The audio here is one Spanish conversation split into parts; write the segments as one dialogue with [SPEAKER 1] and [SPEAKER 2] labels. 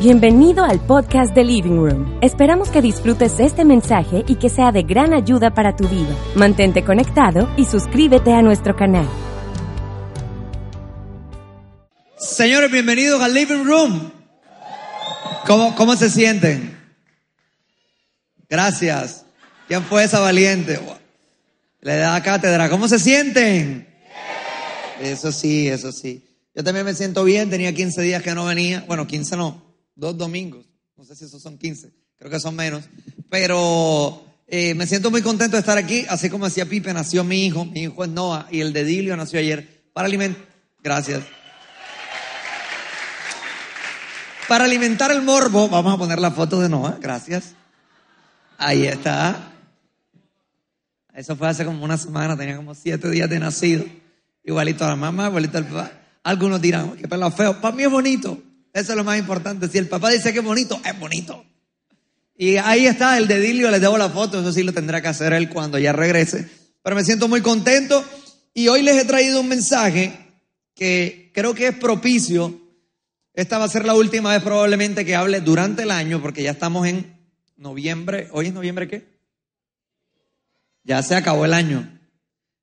[SPEAKER 1] Bienvenido al podcast de Living Room. Esperamos que disfrutes este mensaje y que sea de gran ayuda para tu vida. Mantente conectado y suscríbete a nuestro canal.
[SPEAKER 2] Señores, bienvenidos al Living Room. ¿Cómo, cómo se sienten? Gracias. ¿Quién fue esa valiente? Le da cátedra. ¿Cómo se sienten? Eso sí, eso sí. Yo también me siento bien. Tenía 15 días que no venía. Bueno, 15 no dos domingos. No sé si esos son 15, creo que son menos. Pero eh, me siento muy contento de estar aquí. Así como decía Pipe, nació mi hijo. Mi hijo es Noah y el de Dilio nació ayer. Para alimentar. Gracias. Para alimentar el morbo, vamos a poner la foto de Noah. Gracias. Ahí está. Eso fue hace como una semana, tenía como siete días de nacido. Igualito a la mamá, igualito al papá. Algunos dirán, qué pelo feo. Para mí es bonito. Eso es lo más importante. Si el papá dice que es bonito, es bonito. Y ahí está el dedilio, les debo la foto, eso sí lo tendrá que hacer él cuando ya regrese. Pero me siento muy contento y hoy les he traído un mensaje que creo que es propicio. Esta va a ser la última vez probablemente que hable durante el año porque ya estamos en noviembre. ¿Hoy es noviembre qué? Ya se acabó el año.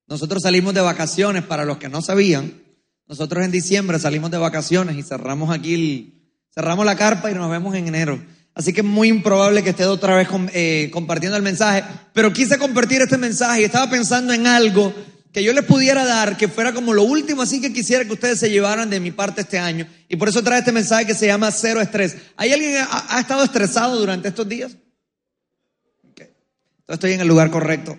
[SPEAKER 2] Nosotros salimos de vacaciones, para los que no sabían, nosotros en diciembre salimos de vacaciones y cerramos aquí, cerramos la carpa y nos vemos en enero. Así que es muy improbable que esté otra vez eh, compartiendo el mensaje, pero quise compartir este mensaje y estaba pensando en algo que yo les pudiera dar, que fuera como lo último, así que quisiera que ustedes se llevaran de mi parte este año. Y por eso trae este mensaje que se llama Cero Estrés. ¿Hay alguien que ha, estado estresado durante estos días? Entonces estoy en el lugar correcto.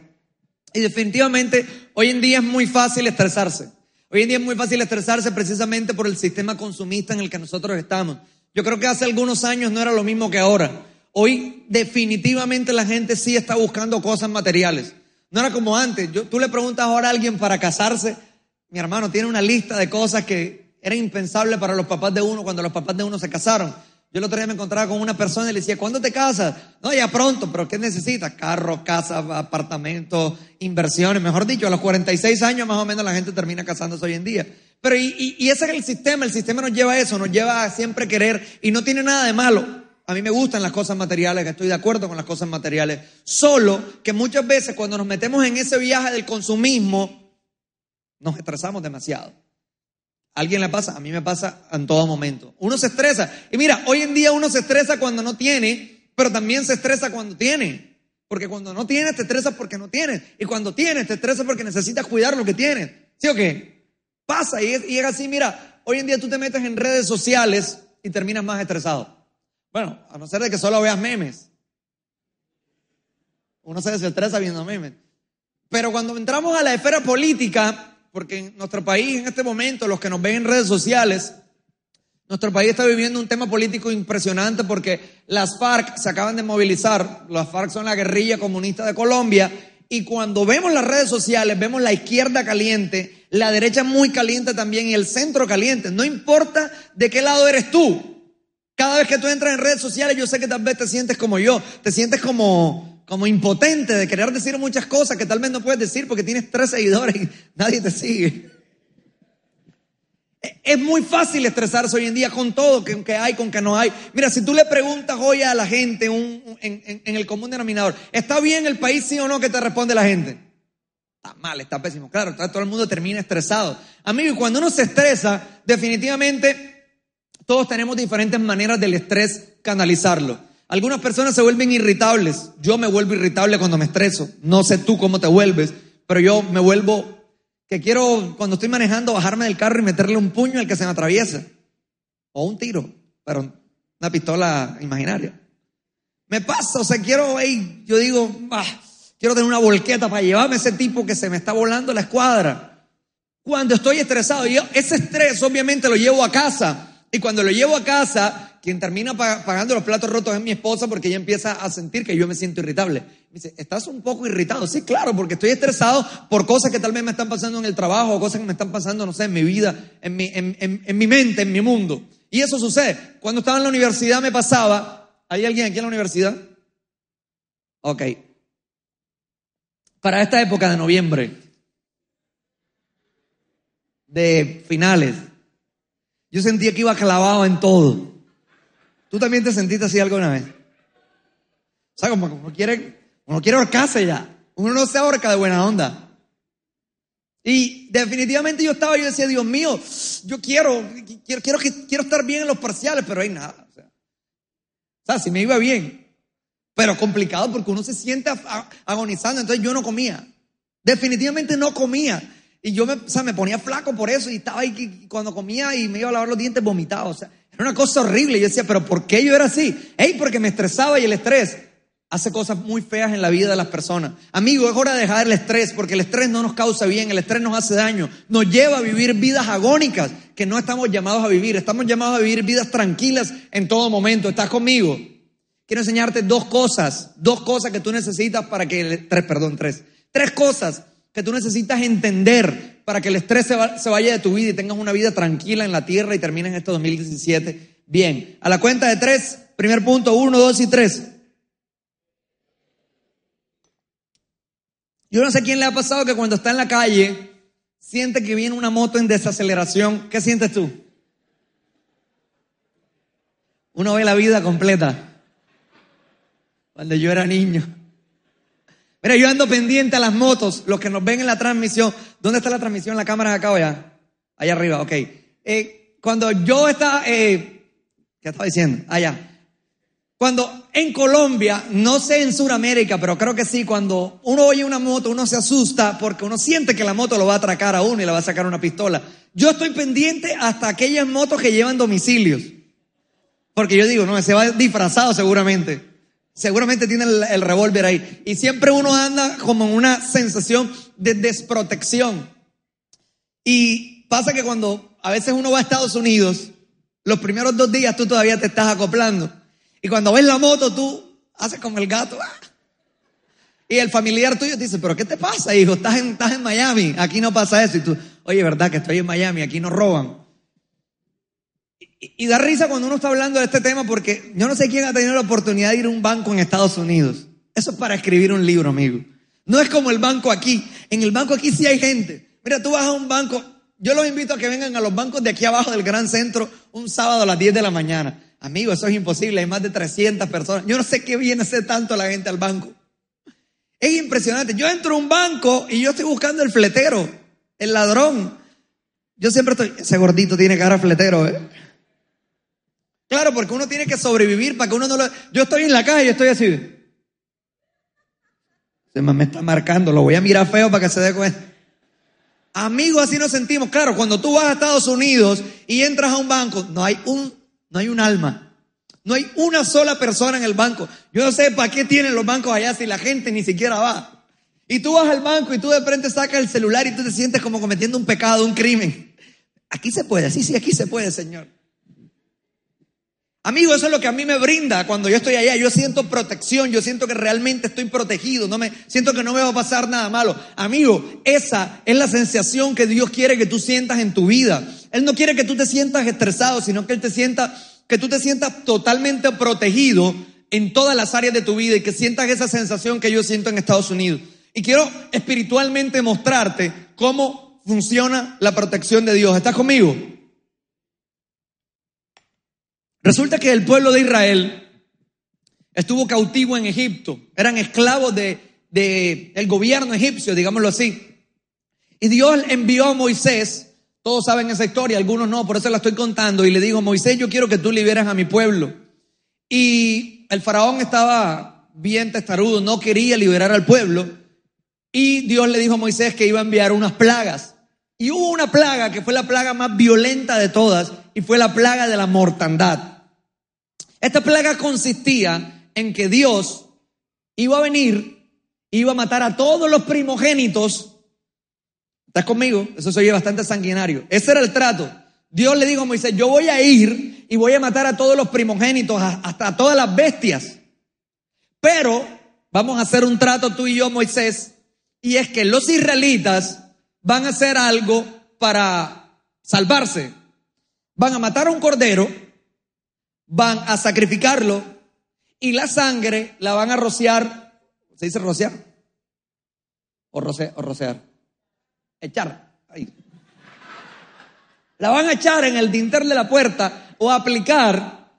[SPEAKER 2] Y definitivamente hoy en día es muy fácil estresarse. Hoy en día es muy fácil estresarse precisamente por el sistema consumista en el que nosotros estamos. Yo creo que hace algunos años no era lo mismo que ahora. Hoy definitivamente la gente sí está buscando cosas materiales. No era como antes. Tú le preguntas ahora a alguien para casarse, mi hermano tiene una lista de cosas que eran impensables para los papás de uno cuando los papás de uno se casaron. Yo el otro día me encontraba con una persona y le decía, ¿cuándo te casas? No, ya pronto, pero ¿qué necesitas? Carro, casa, apartamento, inversiones. Mejor dicho, a los 46 años más o menos la gente termina casándose hoy en día. Pero y, ese es el sistema, el sistema nos lleva a eso, nos lleva a siempre querer y no tiene nada de malo. A mí me gustan las cosas materiales, estoy de acuerdo con las cosas materiales. Solo que muchas veces cuando nos metemos en ese viaje del consumismo, nos estresamos demasiado alguien le pasa? A mí me pasa en todo momento. Uno se estresa. Y mira, hoy en día uno se estresa cuando no tiene, pero también se estresa cuando tiene. Porque cuando no tienes, te estresas porque no tienes. Y cuando tienes, te estresas porque necesitas cuidar lo que tienes. ¿Sí o qué? Pasa y es, así, mira, hoy en día tú te metes en redes sociales y terminas más estresado. Bueno, a no ser de que solo veas memes. Uno se desestresa viendo memes. Pero cuando entramos a la esfera política, porque en nuestro país en este momento, los que nos ven en redes sociales, nuestro país está viviendo un tema político impresionante porque las FARC se acaban de movilizar, las FARC son la guerrilla comunista de Colombia, y cuando vemos las redes sociales, vemos la izquierda caliente, la derecha muy caliente también y el centro caliente. No importa de qué lado eres tú. Cada vez que tú entras en redes sociales, yo sé que tal vez te sientes como yo, te sientes como, como impotente de querer decir muchas cosas que tal vez no puedes decir porque tienes tres seguidores y nadie te sigue. Es muy fácil estresarse hoy en día con todo, que, hay, con que no hay. Mira, si tú le preguntas hoy a la gente un, en, en, el común denominador, ¿está bien el país sí o no que te responde la gente? Está mal, está pésimo. Claro, todo el mundo termina estresado. Amigo, cuando uno se estresa, definitivamente todos tenemos diferentes maneras del estrés canalizarlo. Algunas personas se vuelven irritables. Yo me vuelvo irritable cuando me estreso. No sé tú cómo te vuelves, pero yo me vuelvo que quiero cuando estoy manejando bajarme del carro y meterle un puño al que se me atraviesa. O un tiro, pero una pistola imaginaria. Me pasa, o sea, quiero, hey, yo digo, quiero tener una volqueta para llevarme a ese tipo que se me está volando la escuadra. Cuando estoy estresado, yo ese estrés obviamente lo llevo a casa. Y cuando lo llevo a casa, quien termina pagando los platos rotos es mi esposa porque ella empieza a sentir que yo me siento irritable. Me dice, ¿estás un poco irritado? Sí, claro, porque estoy estresado por cosas que tal vez me están pasando en el trabajo cosas que me están pasando, no sé, en mi vida, en mi, en, mi mente, en mi mundo. Y eso sucede. Cuando estaba en la universidad me pasaba, ¿hay alguien aquí en la universidad? Ok. Para esta época de noviembre, de finales, yo sentía que iba clavado en todo. ¿Tú también te sentiste así alguna vez? O sea, como uno quiere, uno quiere ahorcarse ya. Uno no se ahorca de buena onda. Y definitivamente yo estaba, yo decía, Dios mío, yo quiero, quiero, quiero, quiero estar bien en los parciales, pero hay nada. O sea, o sea, si me iba bien, pero complicado porque uno se siente agonizando, entonces yo no comía. Definitivamente no comía. Y yo me, o sea, me ponía flaco por eso y estaba ahí cuando comía y me iba a lavar los dientes vomitado. O sea, era una cosa horrible. Yo decía, pero ¿por qué yo era así? Hey, porque me estresaba y el estrés hace cosas muy feas en la vida de las personas. Amigo, es hora de dejar el estrés porque el estrés no nos causa bien, el estrés nos hace daño, nos lleva a vivir vidas agónicas que no estamos llamados a vivir. Estamos llamados a vivir vidas tranquilas en todo momento. ¿Estás conmigo? Quiero enseñarte dos cosas, dos cosas que tú necesitas para que, tres, perdón, tres, tres cosas que tú necesitas entender para que el estrés se, vaya de tu vida y tengas una vida tranquila en la tierra y termines este 2017 bien. A la cuenta de tres, primer punto, uno, dos y tres. Yo no sé quién le ha pasado que cuando está en la calle siente que viene una moto en desaceleración. ¿Qué sientes tú? Uno ve la vida completa. Cuando yo era niño. Mira, yo ando pendiente a las motos, los que nos ven en la transmisión. ¿Dónde está la transmisión? ¿La cámara acá o allá? Allá arriba, ok. Eh, cuando yo estaba, eh, ¿qué estaba diciendo? Allá. Cuando en Colombia, no sé en Sudamérica, pero creo que sí, cuando uno oye una moto, uno se asusta porque uno siente que la moto lo va a atracar a uno y le va a sacar una pistola. Yo estoy pendiente hasta aquellas motos que llevan domicilios. Porque yo digo, no, se va disfrazado seguramente. Seguramente tiene el, revólver ahí. Y siempre uno anda como en una sensación de desprotección. Y pasa que cuando a veces uno va a Estados Unidos, los primeros dos días tú todavía te estás acoplando. Y cuando ves la moto, tú haces como el gato. ¡ah! Y el familiar tuyo te dice, pero ¿qué te pasa, hijo? Estás en, estás en Miami, aquí no pasa eso. Y tú, oye, ¿verdad que estoy en Miami? Aquí no roban. Y, da risa cuando uno está hablando de este tema porque yo no sé quién ha tenido la oportunidad de ir a un banco en Estados Unidos. Eso es para escribir un libro, amigo. No es como el banco aquí. En el banco aquí sí hay gente. Mira, tú vas a un banco. Yo los invito a que vengan a los bancos de aquí abajo del Gran Centro un sábado a las 10 de la mañana. Amigo, eso es imposible. Hay más de 300 personas. Yo no sé qué viene a ser tanto la gente al banco. Es impresionante. Yo entro a un banco y yo estoy buscando el fletero, el ladrón. Yo siempre estoy, ese gordito tiene cara fletero, ¿eh? Claro, porque uno tiene que sobrevivir para que uno no lo... Yo estoy en la calle y estoy así. Se me está marcando, lo voy a mirar feo para que se dé cuenta. Amigos, así nos sentimos. Claro, cuando tú vas a Estados Unidos y entras a un banco, no hay un, no hay un alma. No hay una sola persona en el banco. Yo no sé para qué tienen los bancos allá si la gente ni siquiera va. Y tú vas al banco y tú de frente sacas el celular y tú te sientes como cometiendo un pecado, un crimen. Aquí se puede, sí, sí, aquí se puede, Señor. Amigo, eso es lo que a mí me brinda cuando yo estoy allá. Yo siento protección, yo siento que realmente estoy protegido, no me siento que no me va a pasar nada malo. Amigo, esa es la sensación que Dios quiere que tú sientas en tu vida. Él no quiere que tú te sientas estresado, sino que él te sienta que tú te sientas totalmente protegido en todas las áreas de tu vida y que sientas esa sensación que yo siento en Estados Unidos. Y quiero espiritualmente mostrarte cómo funciona la protección de Dios. ¿Estás conmigo? Resulta que el pueblo de Israel estuvo cautivo en Egipto, eran esclavos de, el gobierno egipcio, digámoslo así. Y Dios envió a Moisés, todos saben esa historia, algunos no, por eso la estoy contando, y le dijo, Moisés, yo quiero que tú liberes a mi pueblo. Y el faraón estaba bien testarudo, no quería liberar al pueblo, y Dios le dijo a Moisés que iba a enviar unas plagas. Y hubo una plaga que fue la plaga más violenta de todas y fue la plaga de la mortandad. Esta plaga consistía en que Dios iba a venir, iba a matar a todos los primogénitos. ¿Estás conmigo? Eso se oye bastante sanguinario. Ese era el trato. Dios le dijo a Moisés, yo voy a ir y voy a matar a todos los primogénitos, hasta a todas las bestias. Pero vamos a hacer un trato tú y yo, Moisés, y es que los israelitas van a hacer algo para salvarse. Van a matar a un cordero, van a sacrificarlo y la sangre la van a rociar. ¿Se dice rociar? O, roce, o rocear. Echar. Ahí. La van a echar en el dintel de la puerta o aplicar.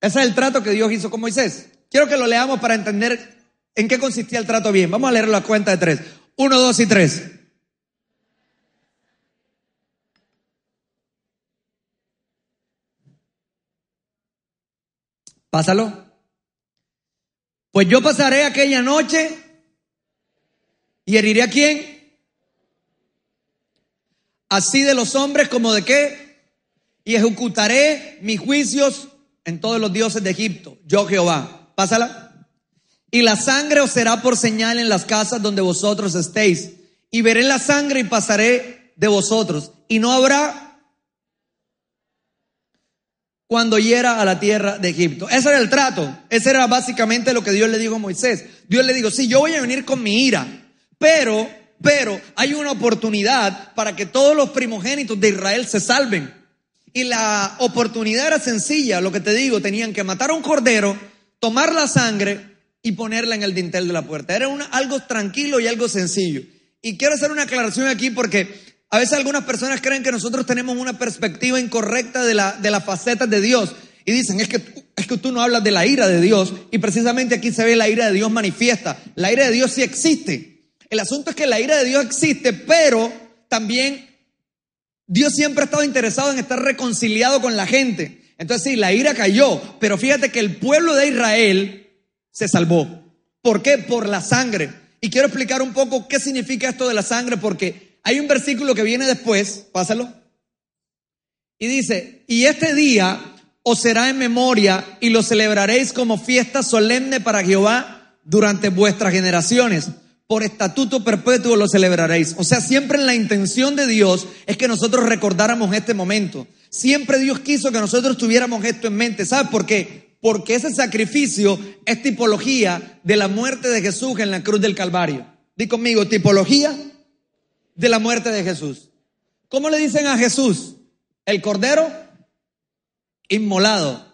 [SPEAKER 2] Ese es el trato que Dios hizo con Moisés. Quiero que lo leamos para entender en qué consistía el trato bien. Vamos a leer la cuenta de tres. Uno, dos y tres. Pásalo. Pues yo pasaré aquella noche y heriré a quién? Así de los hombres como de qué? Y ejecutaré mis juicios en todos los dioses de Egipto. Yo Jehová. Pásala. Y la sangre os será por señal en las casas donde vosotros estéis. Y veré la sangre y pasaré de vosotros. Y no habrá cuando hiera a la tierra de Egipto. Ese era el trato. Ese era básicamente lo que Dios le dijo a Moisés. Dios le dijo, sí, yo voy a venir con mi ira, pero, pero hay una oportunidad para que todos los primogénitos de Israel se salven. Y la oportunidad era sencilla, lo que te digo, tenían que matar a un cordero, tomar la sangre y ponerla en el dintel de la puerta. Era algo tranquilo y algo sencillo. Y quiero hacer una aclaración aquí porque a veces algunas personas creen que nosotros tenemos una perspectiva incorrecta de, la, de las facetas de Dios y dicen, es que, es que tú no hablas de la ira de Dios y precisamente aquí se ve la ira de Dios manifiesta. La ira de Dios sí existe. El asunto es que la ira de Dios existe, pero también Dios siempre ha estado interesado en estar reconciliado con la gente. Entonces sí, la ira cayó, pero fíjate que el pueblo de Israel se salvó. ¿Por qué? Por la sangre. Y quiero explicar un poco qué significa esto de la sangre, porque hay un versículo que viene después, pásalo. Y dice, y este día os será en memoria y lo celebraréis como fiesta solemne para Jehová durante vuestras generaciones. Por estatuto perpetuo lo celebraréis. O sea, siempre en la intención de Dios es que nosotros recordáramos este momento. Siempre Dios quiso que nosotros tuviéramos esto en mente. ¿Sabes por qué? Porque ese sacrificio es tipología de la muerte de Jesús en la cruz del Calvario. Di conmigo, tipología de la muerte de Jesús. ¿Cómo le dicen a Jesús? El cordero inmolado.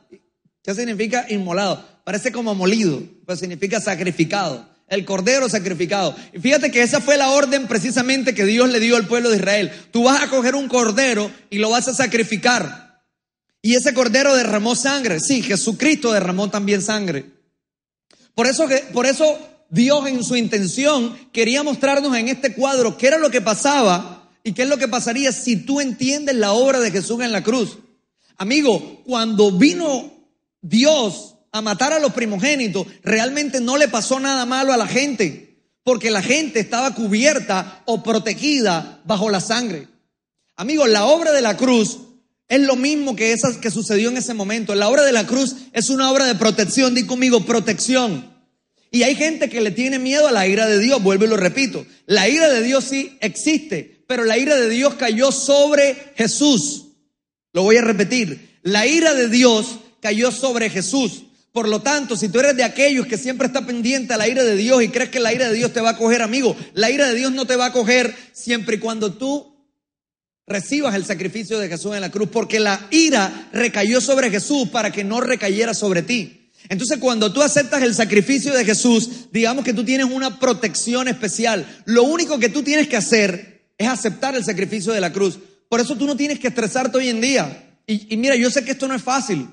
[SPEAKER 2] ¿Qué significa inmolado? Parece como molido, pero significa sacrificado. El cordero sacrificado. Y fíjate que esa fue la orden precisamente que Dios le dio al pueblo de Israel. Tú vas a coger un cordero y lo vas a sacrificar. Y ese cordero derramó sangre. Sí, Jesucristo derramó también sangre. Por eso, por eso Dios en su intención quería mostrarnos en este cuadro qué era lo que pasaba y qué es lo que pasaría si tú entiendes la obra de Jesús en la cruz. Amigo, cuando vino Dios a matar a los primogénitos, realmente no le pasó nada malo a la gente, porque la gente estaba cubierta o protegida bajo la sangre. Amigo, la obra de la cruz es lo mismo que esa que sucedió en ese momento. La obra de la cruz es una obra de protección, di conmigo, protección. Y hay gente que le tiene miedo a la ira de Dios, vuelvo y lo repito. La ira de Dios sí existe, pero la ira de Dios cayó sobre Jesús. Lo voy a repetir. La ira de Dios cayó sobre Jesús. Por lo tanto, si tú eres de aquellos que siempre está pendiente a la ira de Dios y crees que la ira de Dios te va a coger, amigo, la ira de Dios no te va a coger siempre y cuando tú recibas el sacrificio de Jesús en la cruz, porque la ira recayó sobre Jesús para que no recayera sobre ti. Entonces cuando tú aceptas el sacrificio de Jesús, digamos que tú tienes una protección especial. Lo único que tú tienes que hacer es aceptar el sacrificio de la cruz. Por eso tú no tienes que estresarte hoy en día. Y, mira, yo sé que esto no es fácil.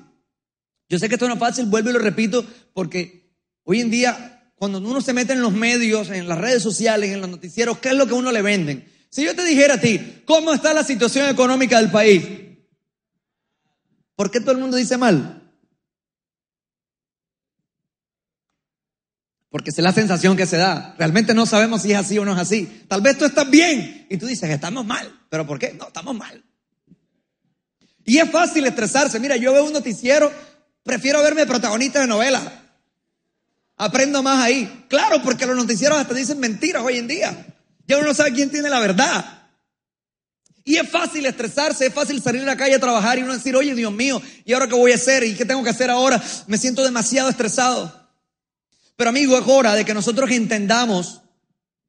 [SPEAKER 2] Yo sé que esto no es fácil, vuelvo y lo repito, porque hoy en día, cuando uno se mete en los medios, en las redes sociales, en los noticieros, ¿qué es lo que uno le venden? Si yo te dijera a ti, ¿cómo está la situación económica del país? ¿Por qué todo el mundo dice mal? Porque es la sensación que se da. Realmente no sabemos si es así o no es así. Tal vez tú estás bien y tú dices, estamos mal. ¿Pero por qué? No, estamos mal. Y es fácil estresarse. Mira, yo veo un noticiero, prefiero verme protagonista de novela. Aprendo más ahí. Claro, porque los noticieros hasta dicen mentiras hoy en día. Ya uno no sabe quién tiene la verdad. Y es fácil estresarse, es fácil salir a la calle a trabajar y uno decir, oye, Dios mío, ¿y ahora qué voy a hacer? ¿Y qué tengo que hacer ahora? Me siento demasiado estresado. Pero amigo, es hora de que nosotros entendamos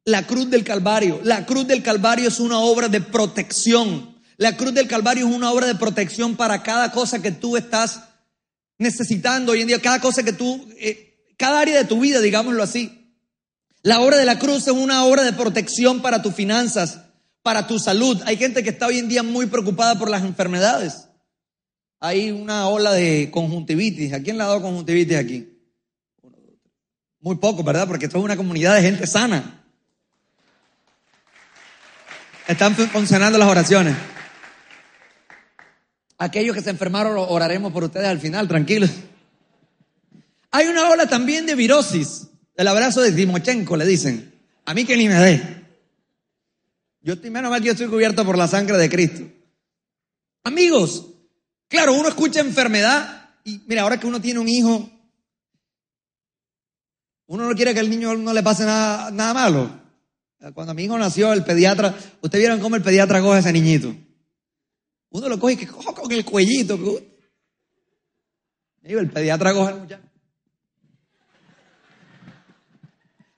[SPEAKER 2] la cruz del Calvario. La cruz del Calvario es una obra de protección. La cruz del Calvario es una obra de protección para cada cosa que tú estás necesitando hoy en día, cada cosa que tú, eh, cada área de tu vida, digámoslo así. La obra de la cruz es una obra de protección para tus finanzas, para tu salud. Hay gente que está hoy en día muy preocupada por las enfermedades. Hay una ola de conjuntivitis. ¿A quién le ha dado conjuntivitis aquí? Muy poco, ¿verdad? Porque esto es una comunidad de gente sana. Están funcionando las oraciones. Aquellos que se enfermaron oraremos por ustedes al final, tranquilos. Hay una ola también de virosis, el abrazo de Timochenko, le dicen. A mí que ni me dé. Yo estoy menos mal que yo estoy cubierto por la sangre de Cristo. Amigos, claro, uno escucha enfermedad y mira, ahora que uno tiene un hijo, uno no quiere que al niño no le pase nada, nada malo. Cuando mi hijo nació, el pediatra, ustedes vieron cómo el pediatra coge a ese niñito. Uno lo coge y que cojo con el cuellito. el pediatra coge al muchacho.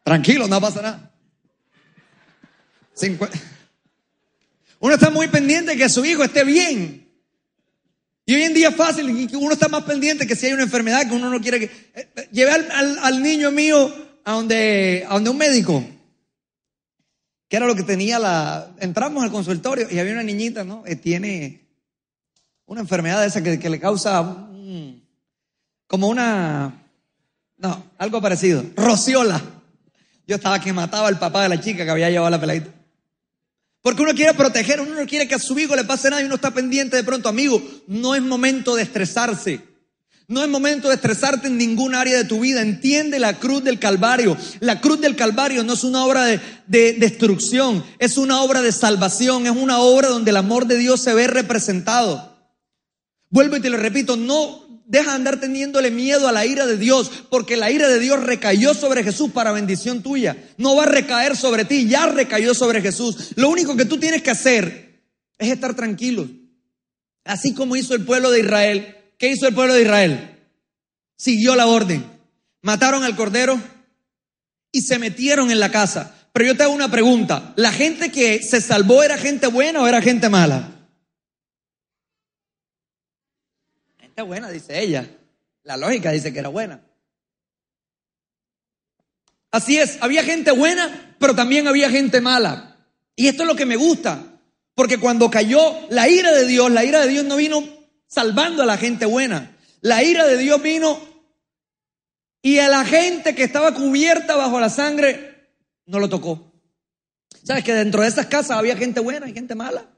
[SPEAKER 2] Tranquilo, no pasa nada. Uno está muy pendiente de que su hijo esté bien. Y hoy en día es fácil, uno está más pendiente que si hay una enfermedad que uno no quiere que... Eh, lleve al, niño mío a donde, a donde un médico, que era lo que tenía la... Entramos al consultorio y había una niñita, ¿no? Que tiene una enfermedad esa que, le causa como una, no, algo parecido, rociola. Yo estaba que mataba al papá de la chica que había llevado la peladita. Porque uno quiere proteger, uno no quiere que a su hijo le pase nada y uno está pendiente de pronto, amigo, no es momento de estresarse. No es momento de estresarte en ningún área de tu vida. Entiende la cruz del Calvario. La cruz del Calvario no es una obra de, de, destrucción, es una obra de salvación, es una obra donde el amor de Dios se ve representado. Vuelvo y te lo repito, no deja de andar teniéndole miedo a la ira de Dios, porque la ira de Dios recayó sobre Jesús para bendición tuya. No va a recaer sobre ti, ya recayó sobre Jesús. Lo único que tú tienes que hacer es estar tranquilo. Así como hizo el pueblo de Israel. ¿Qué hizo el pueblo de Israel? Siguió la orden. Mataron al cordero y se metieron en la casa. Pero yo te hago una pregunta. ¿La gente que se salvó era gente buena o era gente mala? Buena, dice ella. La lógica dice que era buena. Así es, había gente buena, pero también había gente mala. Y esto es lo que me gusta, porque cuando cayó la ira de Dios, la ira de Dios no vino salvando a la gente buena. La ira de Dios vino y a la gente que estaba cubierta bajo la sangre no lo tocó. ¿Sabes que dentro de esas casas había gente buena y gente mala?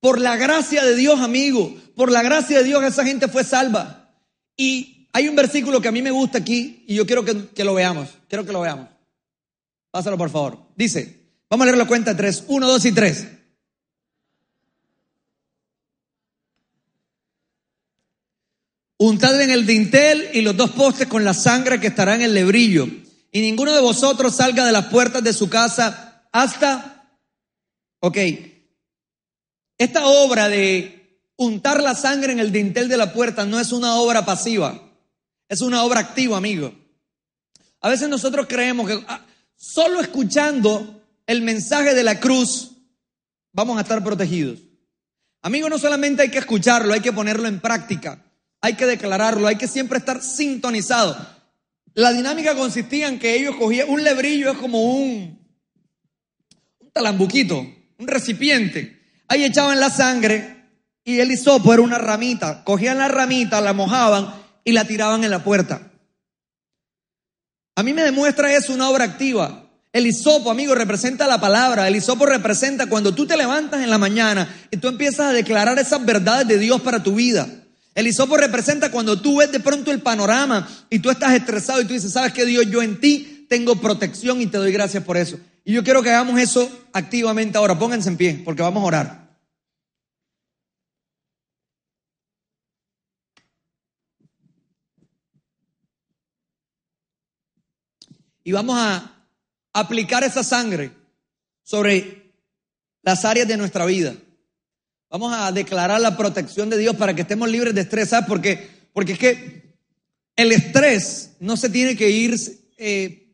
[SPEAKER 2] Por la gracia de Dios, amigo, por la gracia de Dios esa gente fue salva. Y hay un versículo que a mí me gusta aquí y yo quiero que, lo veamos. Quiero que lo veamos. Pásalo por favor. Dice, vamos a leer la cuenta de tres. Uno, dos y tres. Untad en el dintel y los dos postes con la sangre que estará en el lebrillo. Y ninguno de vosotros salga de las puertas de su casa hasta, ok, esta obra de untar la sangre en el dintel de la puerta no es una obra pasiva, es una obra activa, amigo. A veces nosotros creemos que ah, solo escuchando el mensaje de la cruz vamos a estar protegidos. Amigo, no solamente hay que escucharlo, hay que ponerlo en práctica, hay que declararlo, hay que siempre estar sintonizado. La dinámica consistía en que ellos cogían un lebrillo, es como un, un talambuquito, un recipiente. Ahí echaban la sangre y el hisopo era una ramita. Cogían la ramita, la mojaban y la tiraban en la puerta. A mí me demuestra eso una obra activa. El hisopo, amigo, representa la palabra. El hisopo representa cuando tú te levantas en la mañana y tú empiezas a declarar esas verdades de Dios para tu vida. El hisopo representa cuando tú ves de pronto el panorama y tú estás estresado y tú dices, ¿sabes qué Dios? Yo en ti tengo protección y te doy gracias por eso. Y yo quiero que hagamos eso activamente ahora. Pónganse en pie porque vamos a orar. Y vamos a aplicar esa sangre sobre las áreas de nuestra vida. Vamos a declarar la protección de Dios para que estemos libres de estrés. ¿Sabes por qué? Porque es que el estrés no se tiene que ir eh,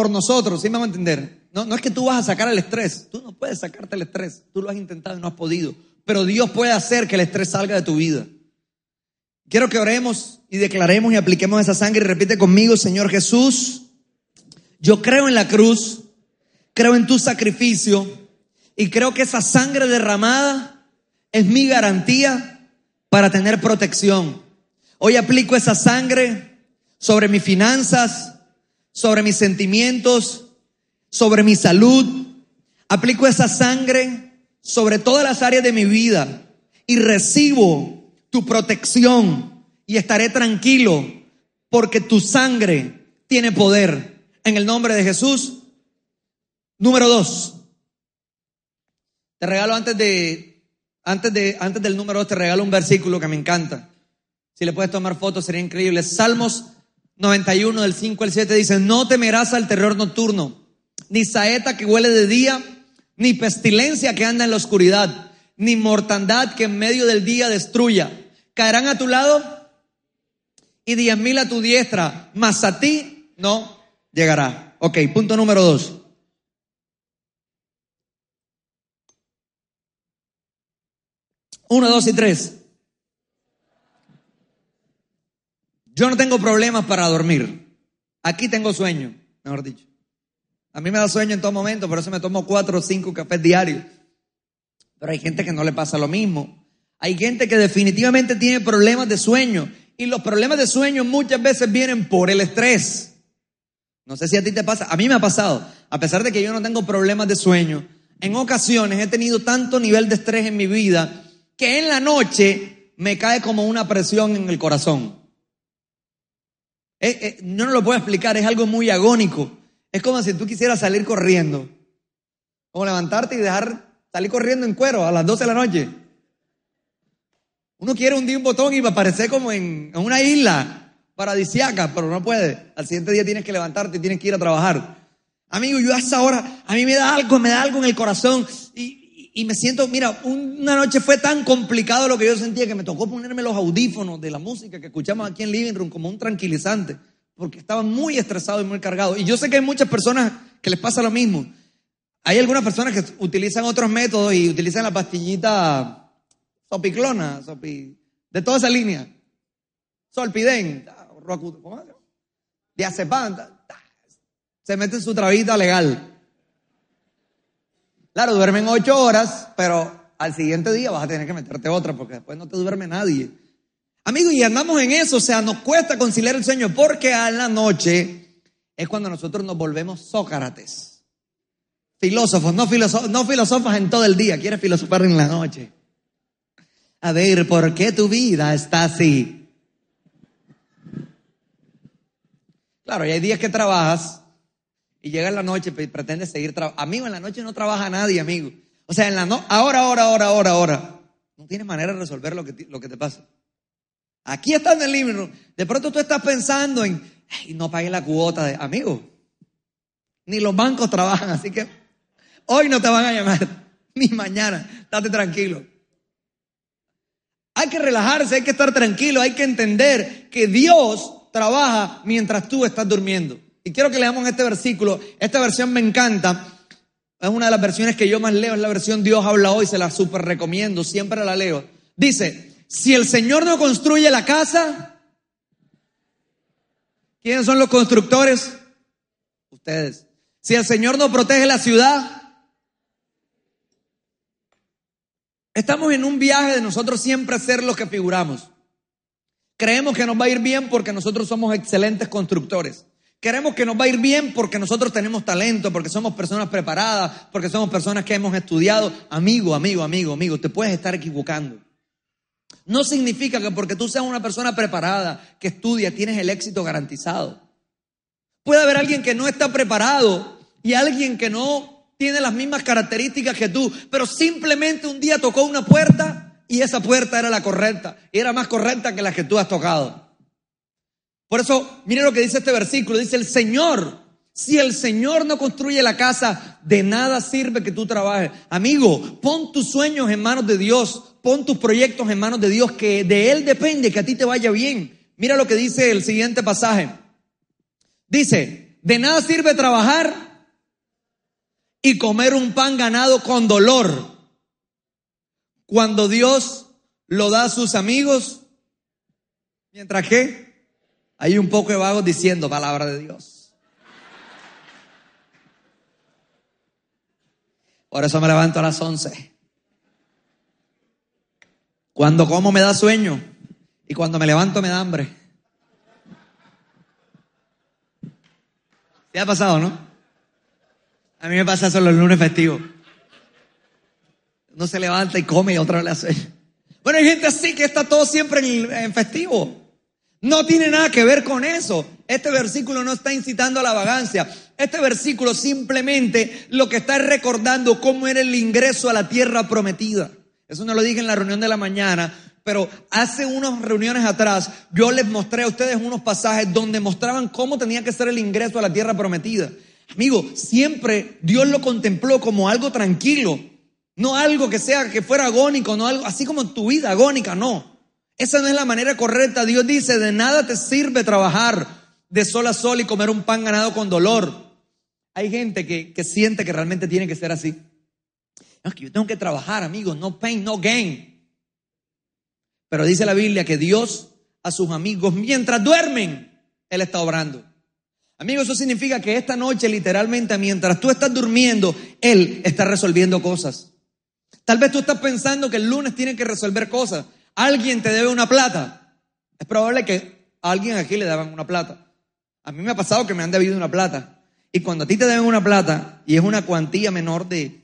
[SPEAKER 2] por nosotros, ¿sí me vamos a entender? No, no es que tú vas a sacar el estrés, tú no puedes sacarte el estrés, tú lo has intentado y no has podido, pero Dios puede hacer que el estrés salga de tu vida. Quiero que oremos y declaremos y apliquemos esa sangre y repite conmigo, Señor Jesús, yo creo en la cruz, creo en tu sacrificio y creo que esa sangre derramada es mi garantía para tener protección. Hoy aplico esa sangre sobre mis finanzas, sobre mis sentimientos, sobre mi salud. Aplico esa sangre sobre todas las áreas de mi vida y recibo tu protección y estaré tranquilo porque tu sangre tiene poder. En el nombre de Jesús. Número dos. Te regalo antes de, antes de, antes del número dos, te regalo un versículo que me encanta. Si le puedes tomar fotos sería increíble. Salmos 91 del 5 al 7 dice, no temerás al terror nocturno, ni saeta que huele de día, ni pestilencia que anda en la oscuridad, ni mortandad que en medio del día destruya. Caerán a tu lado y diez mil a tu diestra, mas a ti no llegará. Ok, punto número dos. Uno, dos y tres. Yo no tengo problemas para dormir. Aquí tengo sueño, mejor dicho. A mí me da sueño en todo momento, por eso me tomo cuatro o cinco cafés diarios. Pero hay gente que no le pasa lo mismo. Hay gente que definitivamente tiene problemas de sueño. Y los problemas de sueño muchas veces vienen por el estrés. No sé si a ti te pasa. A mí me ha pasado. A pesar de que yo no tengo problemas de sueño, en ocasiones he tenido tanto nivel de estrés en mi vida que en la noche me cae como una presión en el corazón. Eh, eh, no lo puedo explicar, es algo muy agónico. Es como si tú quisieras salir corriendo. Como levantarte y dejar salir corriendo en cuero a las 12 de la noche. Uno quiere hundir un botón y aparecer como en, una isla paradisiaca, pero no puede. Al siguiente día tienes que levantarte y tienes que ir a trabajar. Amigo, yo a esa hora, a mí me da algo, me da algo en el corazón y, y me siento, mira, una noche fue tan complicado lo que yo sentía que me tocó ponerme los audífonos de la música que escuchamos aquí en Living Room como un tranquilizante, porque estaba muy estresado y muy cargado. Y yo sé que hay muchas personas que les pasa lo mismo. Hay algunas personas que utilizan otros métodos y utilizan la pastillita sopiclona, sopi, de toda esa línea. Solpiden, ¿cómo Diazepam, se meten su trabita legal. Claro, duermen ocho horas, pero al siguiente día vas a tener que meterte otra porque después no te duerme nadie. Amigo, y andamos en eso, o sea, nos cuesta conciliar el sueño porque a la noche es cuando nosotros nos volvemos Sócrates. Filósofos, no, no filosofas en todo el día, quieres filosofar en la noche. A ver, ¿por qué tu vida está así? Claro, y hay días que trabajas y llega en la noche y pretende seguir trabajando. Amigo, en la noche no trabaja nadie, amigo. O sea, en la no ahora, ahora, ahora, ahora, ahora. No tienes manera de resolver lo que, lo que te pasa. Aquí está en el libro. De pronto tú estás pensando en, no pagué la cuota de, amigo. Ni los bancos trabajan, así que hoy no te van a llamar, ni mañana. Date tranquilo. Hay que relajarse, hay que estar tranquilo, hay que entender que Dios trabaja mientras tú estás durmiendo. Y quiero que leamos este versículo. Esta versión me encanta. Es una de las versiones que yo más leo, es la versión Dios habla hoy, se la super recomiendo, siempre la leo. Dice, si el Señor no construye la casa, ¿quiénes son los constructores? Ustedes. Si el Señor no protege la ciudad, estamos en un viaje de nosotros siempre ser los que figuramos. Creemos que nos va a ir bien porque nosotros somos excelentes constructores. Queremos que nos va a ir bien porque nosotros tenemos talento, porque somos personas preparadas, porque somos personas que hemos estudiado. Amigo, amigo, amigo, amigo, te puedes estar equivocando. No significa que porque tú seas una persona preparada, que estudia, tienes el éxito garantizado. Puede haber alguien que no está preparado y alguien que no tiene las mismas características que tú, pero simplemente un día tocó una puerta y esa puerta era la correcta y era más correcta que la que tú has tocado. Por eso, mire lo que dice este versículo. Dice, el Señor Si el Señor no construye la casa, de nada sirve que tú trabajes. Amigo, pon tus sueños en manos de Dios, pon tus proyectos en manos de Dios, que de Él depende que a ti te vaya bien. Mira lo que dice el siguiente pasaje. Dice, de nada sirve trabajar y comer un pan ganado con dolor. Cuando Dios lo da a sus amigos, mientras que hay un poco de vagos diciendo palabra de Dios. Por eso me levanto a las 11. Cuando como me da sueño y cuando me levanto me da hambre. ¿Te ha pasado, no? A mí me pasa eso los lunes festivos. Uno se levanta y come y otra vez le hace. Bueno, hay gente así que está todo siempre en festivo. No tiene nada que ver con eso. Este versículo no está incitando a la vagancia. Este versículo simplemente lo que está es recordando cómo era el ingreso a la tierra prometida. Eso no lo dije en la reunión de la mañana, pero hace unas reuniones atrás yo les mostré a ustedes unos pasajes donde mostraban cómo tenía que ser el ingreso a la tierra prometida. Amigo, siempre Dios lo contempló como algo tranquilo, no algo que sea que fuera agónico, no algo así como tu vida agónica, no. Esa no es la manera correcta. Dios dice, de nada te sirve trabajar de sol a sol y comer un pan ganado con dolor. Hay gente que, que siente que realmente tiene que ser así. No, que yo tengo que trabajar, amigos, no pain, no gain. Pero dice la Biblia que Dios a sus amigos, mientras duermen, Él está obrando. Amigos, eso significa que esta noche, literalmente, mientras tú estás durmiendo, Él está resolviendo cosas. Tal vez tú estás pensando que el lunes tiene que resolver cosas alguien te debe una plata, es probable que a alguien aquí le daban una plata. A mí me ha pasado que me han debido una plata. Y cuando a ti te deben una plata y es una cuantía menor de,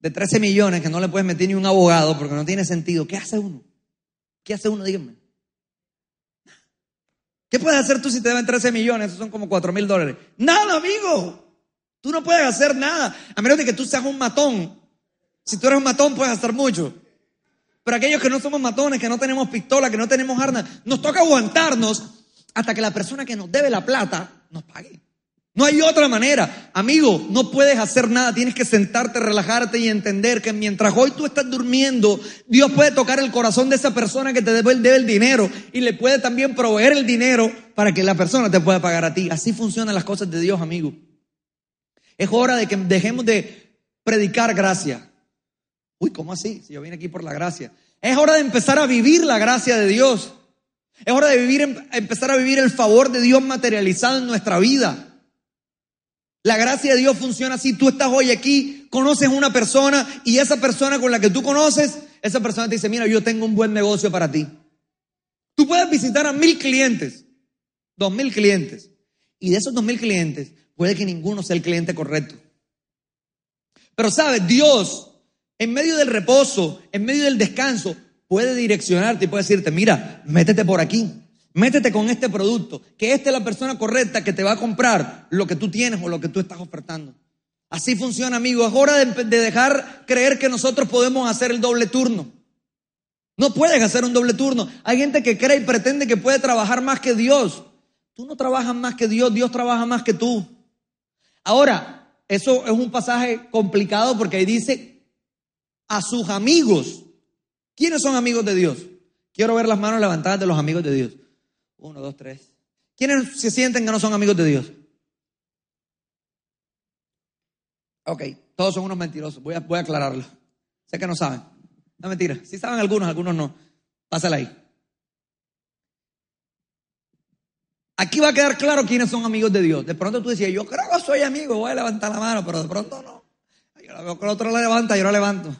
[SPEAKER 2] de 13 millones que no le puedes meter ni un abogado porque no tiene sentido, ¿qué hace uno? ¿Qué hace uno? Díganme. ¿Qué puedes hacer tú si te deben 13 millones? Eso son como 4 mil dólares. Nada, amigo. Tú no puedes hacer nada. A menos de que tú seas un matón. Si tú eres un matón, puedes hacer mucho. Pero aquellos que no somos matones, que no tenemos pistola, que no tenemos armas, nos toca aguantarnos hasta que la persona que nos debe la plata nos pague. No hay otra manera. Amigo, no puedes hacer nada. Tienes que sentarte, relajarte y entender que mientras hoy tú estás durmiendo, Dios puede tocar el corazón de esa persona que te debe, el dinero y le puede también proveer el dinero para que la persona te pueda pagar a ti. Así funcionan las cosas de Dios, amigo. Es hora de que dejemos de predicar gracia. Uy, ¿cómo así? Si yo vine aquí por la gracia. Es hora de empezar a vivir la gracia de Dios. Es hora de vivir, em, empezar a vivir el favor de Dios materializado en nuestra vida. La gracia de Dios funciona así. Tú estás hoy aquí, conoces una persona y esa persona con la que tú conoces, esa persona te dice, mira, yo tengo un buen negocio para ti. Tú puedes visitar a mil clientes, dos mil clientes. Y de esos dos mil clientes, puede que ninguno sea el cliente correcto. Pero sabes, Dios en medio del reposo, en medio del descanso, puede direccionarte y puede decirte, mira, métete por aquí, métete con este producto, que esta es la persona correcta que te va a comprar lo que tú tienes o lo que tú estás ofertando. Así funciona, amigo. Es hora de, de dejar creer que nosotros podemos hacer el doble turno. No puedes hacer un doble turno. Hay gente que cree y pretende que puede trabajar más que Dios. Tú no trabajas más que Dios, Dios trabaja más que tú. Ahora, eso es un pasaje complicado porque ahí dice a sus amigos. ¿Quiénes son amigos de Dios? Quiero ver las manos levantadas de los amigos de Dios. Uno, dos, tres. ¿Quiénes se sienten que no son amigos de Dios? Ok, todos son unos mentirosos. Voy a, voy a aclararlo. Sé que no saben. No mentira. Sí saben algunos, algunos no. Pásala ahí. Aquí va a quedar claro quiénes son amigos de Dios. De pronto tú decías, yo creo que soy amigo, voy a levantar la mano, pero de pronto no. Yo la veo que el otro la levanta, yo la levanto.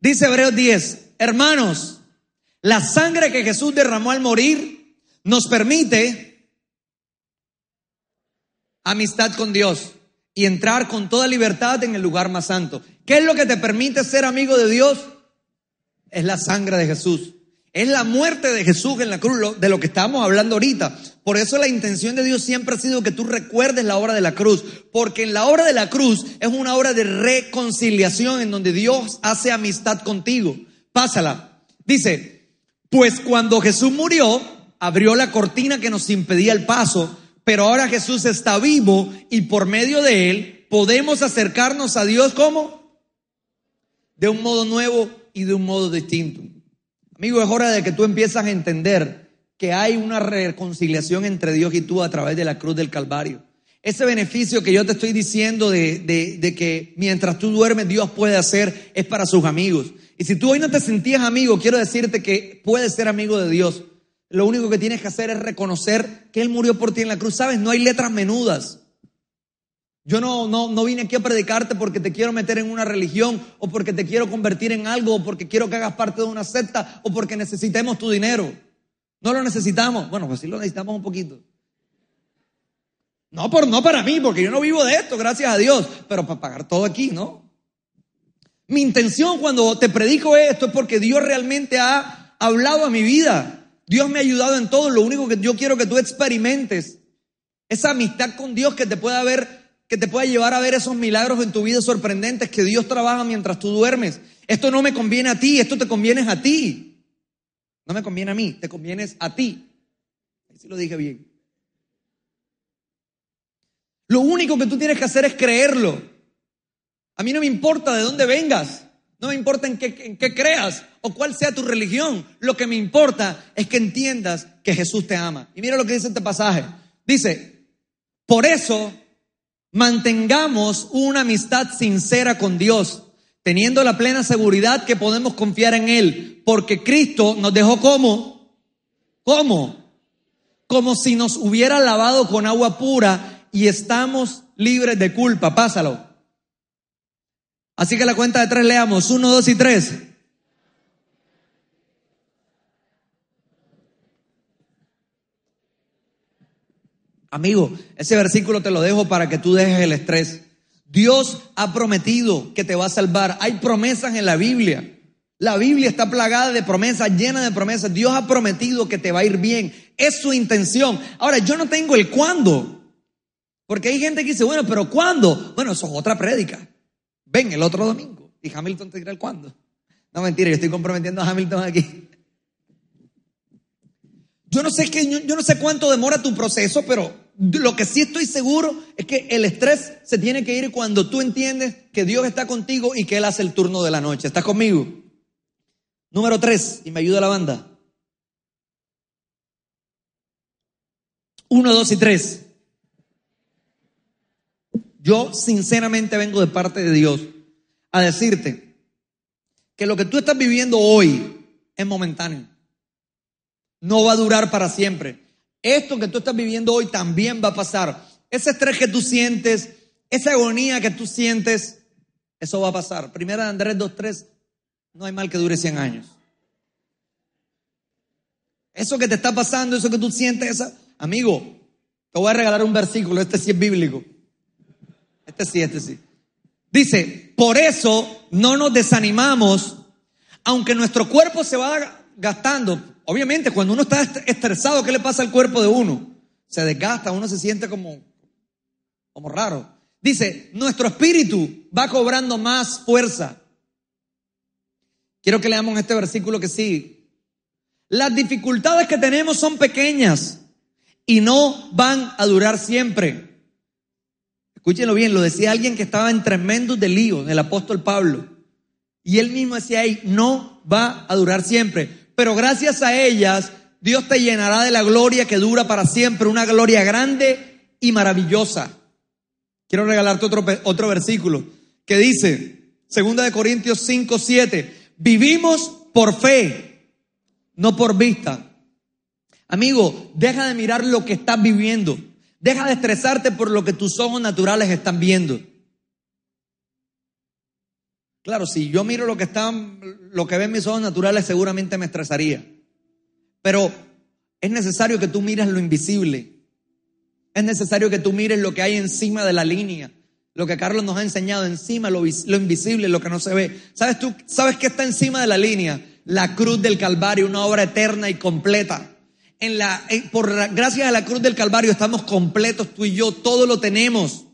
[SPEAKER 2] Dice Hebreos 10, hermanos, la sangre que Jesús derramó al morir nos permite amistad con Dios y entrar con toda libertad en el lugar más santo. ¿Qué es lo que te permite ser amigo de Dios? Es la sangre de Jesús. Es la muerte de Jesús en la cruz, de lo que estamos hablando ahorita. Por eso la intención de Dios siempre ha sido que tú recuerdes la obra de la cruz, porque en la obra de la cruz es una obra de reconciliación en donde Dios hace amistad contigo. Pásala. Dice, pues cuando Jesús murió, abrió la cortina que nos impedía el paso, Pero ahora Jesús está vivo y por medio de él podemos acercarnos a Dios como de un modo nuevo y de un modo distinto. Amigo, es hora de que tú empiezas a entender que hay una reconciliación entre Dios y tú a través de la cruz del Calvario. Ese beneficio que yo te estoy diciendo de, de, que mientras tú duermes Dios puede hacer es para sus amigos. Y si tú hoy no te sentías amigo, quiero decirte que puedes ser amigo de Dios. Lo único que tienes que hacer es reconocer que Él murió por ti en la cruz. Sabes, no hay letras menudas. Yo no, no, no vine aquí a predicarte porque te quiero meter en una religión o porque te quiero convertir en algo o porque quiero que hagas parte de una secta o porque necesitemos tu dinero. No lo necesitamos. Bueno, pues sí lo necesitamos un poquito. No, por, no para mí, porque yo no vivo de esto, gracias a Dios, pero para pagar todo aquí, ¿no? Mi intención cuando te predico esto es porque Dios realmente ha hablado a mi vida. Dios me ha ayudado en todo. Lo único que yo quiero que tú experimentes esa amistad con Dios que te pueda ver que te pueda llevar a ver esos milagros en tu vida sorprendentes que Dios trabaja mientras tú duermes. Esto no me conviene a ti, esto te conviene a ti. No me conviene a mí, te conviene a ti. Ahí sí lo dije bien. Lo único que tú tienes que hacer es creerlo. A mí no me importa de dónde vengas, no me importa en qué, en qué creas o cuál sea tu religión. Lo que me importa es que entiendas que Jesús te ama. Y mira lo que dice este pasaje. Dice, por eso Mantengamos una amistad sincera con Dios, teniendo la plena seguridad que podemos confiar en Él, porque Cristo nos dejó como, ¿cómo? Como si nos hubiera lavado con agua pura y estamos libres de culpa. Pásalo. Así que la cuenta de tres leamos. Uno, dos y tres. Amigo, ese versículo te lo dejo para que tú dejes el estrés. Dios ha prometido que te va a salvar. Hay promesas en la Biblia. La Biblia está plagada de promesas, llena de promesas. Dios ha prometido que te va a ir bien. Es su intención. Ahora, yo no tengo el cuándo. Porque hay gente que dice, bueno, pero ¿cuándo? Bueno, eso es otra prédica. Ven el otro domingo. Y Hamilton te dirá el cuándo. No, mentira, yo estoy comprometiendo a Hamilton aquí. Yo no sé qué, yo no sé cuánto demora tu proceso, pero lo que sí estoy seguro es que el estrés se tiene que ir cuando tú entiendes que Dios está contigo y que Él hace el turno de la noche. ¿Estás conmigo? Número tres, y me ayuda la banda. Uno, dos y tres. Yo sinceramente vengo de parte de Dios a decirte que lo que tú estás viviendo hoy es momentáneo. No va a durar para siempre. Esto que tú estás viviendo hoy también va a pasar. Ese estrés que tú sientes, esa agonía que tú sientes, eso va a pasar. Primera de Andrés 2.3, no hay mal que dure 100 años. Eso que te está pasando, eso que tú sientes, esa... amigo, te voy a regalar un versículo, este sí es bíblico. Este sí, este sí. Dice, por eso no nos desanimamos, aunque nuestro cuerpo se va gastando. Obviamente, cuando uno está estresado, ¿qué le pasa al cuerpo de uno? Se desgasta, uno se siente como, como raro. Dice, nuestro espíritu va cobrando más fuerza. Quiero que leamos este versículo que sigue. Las dificultades que tenemos son pequeñas y no van a durar siempre. Escúchenlo bien, lo decía alguien que estaba en tremendo lío, el apóstol Pablo. Y él mismo decía ahí, no va a durar siempre pero gracias a ellas Dios te llenará de la gloria que dura para siempre, una gloria grande y maravillosa. Quiero regalarte otro, otro versículo que dice, segunda de Corintios 5, 7, vivimos por fe, no por vista. Amigo, deja de mirar lo que estás viviendo. Deja de estresarte por lo que tus ojos naturales están viendo. Claro, si yo miro lo que están, lo que ven mis ojos naturales, seguramente me estresaría. Pero es necesario que tú mires lo invisible. Es necesario que tú mires lo que hay encima de la línea. Lo que Carlos nos ha enseñado encima, lo, invisible, lo que no se ve. ¿Sabes tú? ¿Sabes qué está encima de la línea? La cruz del Calvario, una obra eterna y completa. En la, por gracias a la cruz del Calvario estamos completos, tú y yo, todo lo tenemos.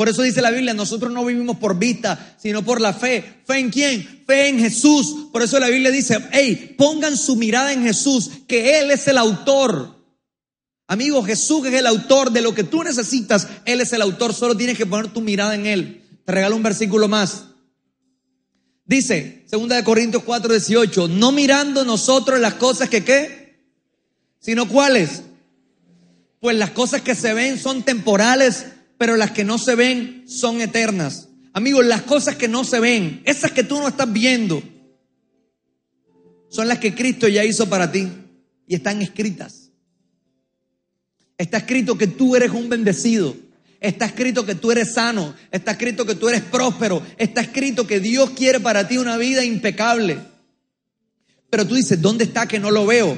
[SPEAKER 2] Por eso dice la Biblia, nosotros no vivimos por vista, sino por la fe. ¿Fe en quién? Fe en Jesús. Por eso la Biblia dice, hey, pongan su mirada en Jesús, que Él es el autor. Amigo, Jesús es el autor de lo que tú necesitas. Él es el autor, solo tienes que poner tu mirada en Él. Te regalo un versículo más. Dice, 2 de Corintios 4, 18, no mirando nosotros las cosas que qué, sino cuáles. Pues las cosas que se ven son temporales, pero las que no se ven son eternas. Amigos, las cosas que no se ven, esas que tú no estás viendo, son las que Cristo ya hizo para ti y están escritas. Está escrito que tú eres un bendecido. Está escrito que tú eres sano. Está escrito que tú eres próspero. Está escrito que Dios quiere para ti una vida impecable. Pero tú dices, ¿dónde está que no lo veo?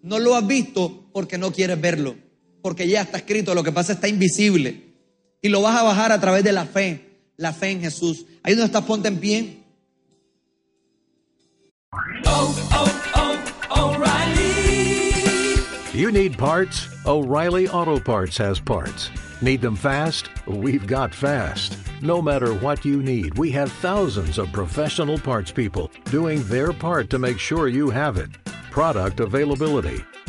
[SPEAKER 2] No lo has visto porque no quieres verlo. Porque ya está escrito, lo que pasa está invisible. Y lo vas a bajar a través de la fe. La fe en Jesús. Ahí donde estás, ponte en pie.
[SPEAKER 3] You need parts? O'Reilly Auto Parts has parts. Need them fast? We've got fast. No matter what you need, we have thousands of professional parts people doing their part to make sure you have it. Product availability.